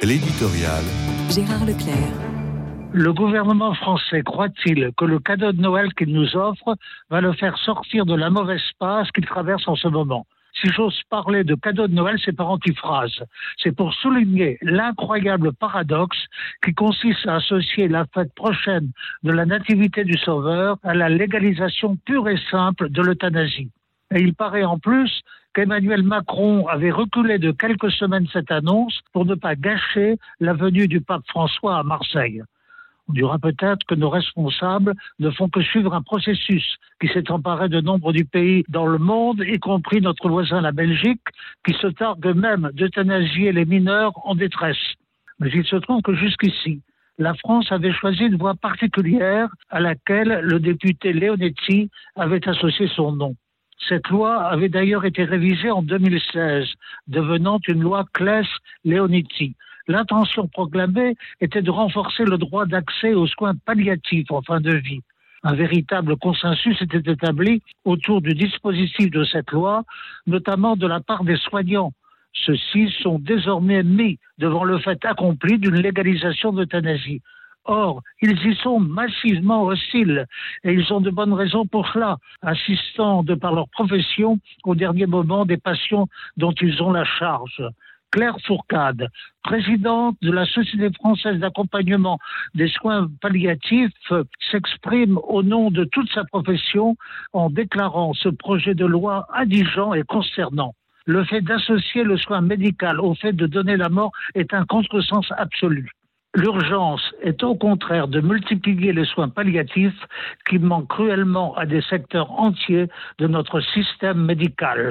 L'éditorial. Gérard Leclerc. Le gouvernement français croit-il que le cadeau de Noël qu'il nous offre va le faire sortir de la mauvaise passe qu'il traverse en ce moment? Si j'ose parler de cadeau de Noël, c'est par antiphrase. C'est pour souligner l'incroyable paradoxe qui consiste à associer la fête prochaine de la Nativité du Sauveur à la légalisation pure et simple de l'euthanasie. Et il paraît en plus qu'Emmanuel Macron avait reculé de quelques semaines cette annonce pour ne pas gâcher la venue du pape François à Marseille. On dira peut-être que nos responsables ne font que suivre un processus qui s'est emparé de nombre du pays dans le monde, y compris notre voisin la Belgique, qui se targue même d'euthanasier les mineurs en détresse. Mais il se trouve que jusqu'ici, la France avait choisi une voie particulière à laquelle le député Leonetti avait associé son nom. Cette loi avait d'ailleurs été révisée en 2016, devenant une loi Claes-Leonetti. L'intention proclamée était de renforcer le droit d'accès aux soins palliatifs en fin de vie. Un véritable consensus était établi autour du dispositif de cette loi, notamment de la part des soignants. Ceux-ci sont désormais mis devant le fait accompli d'une légalisation d'euthanasie. Or, ils y sont massivement hostiles et ils ont de bonnes raisons pour cela, assistant de par leur profession au dernier moment des patients dont ils ont la charge. Claire Fourcade, présidente de la Société française d'accompagnement des soins palliatifs, s'exprime au nom de toute sa profession en déclarant ce projet de loi indigent et concernant. Le fait d'associer le soin médical au fait de donner la mort est un contresens absolu. L'urgence est au contraire de multiplier les soins palliatifs qui manquent cruellement à des secteurs entiers de notre système médical.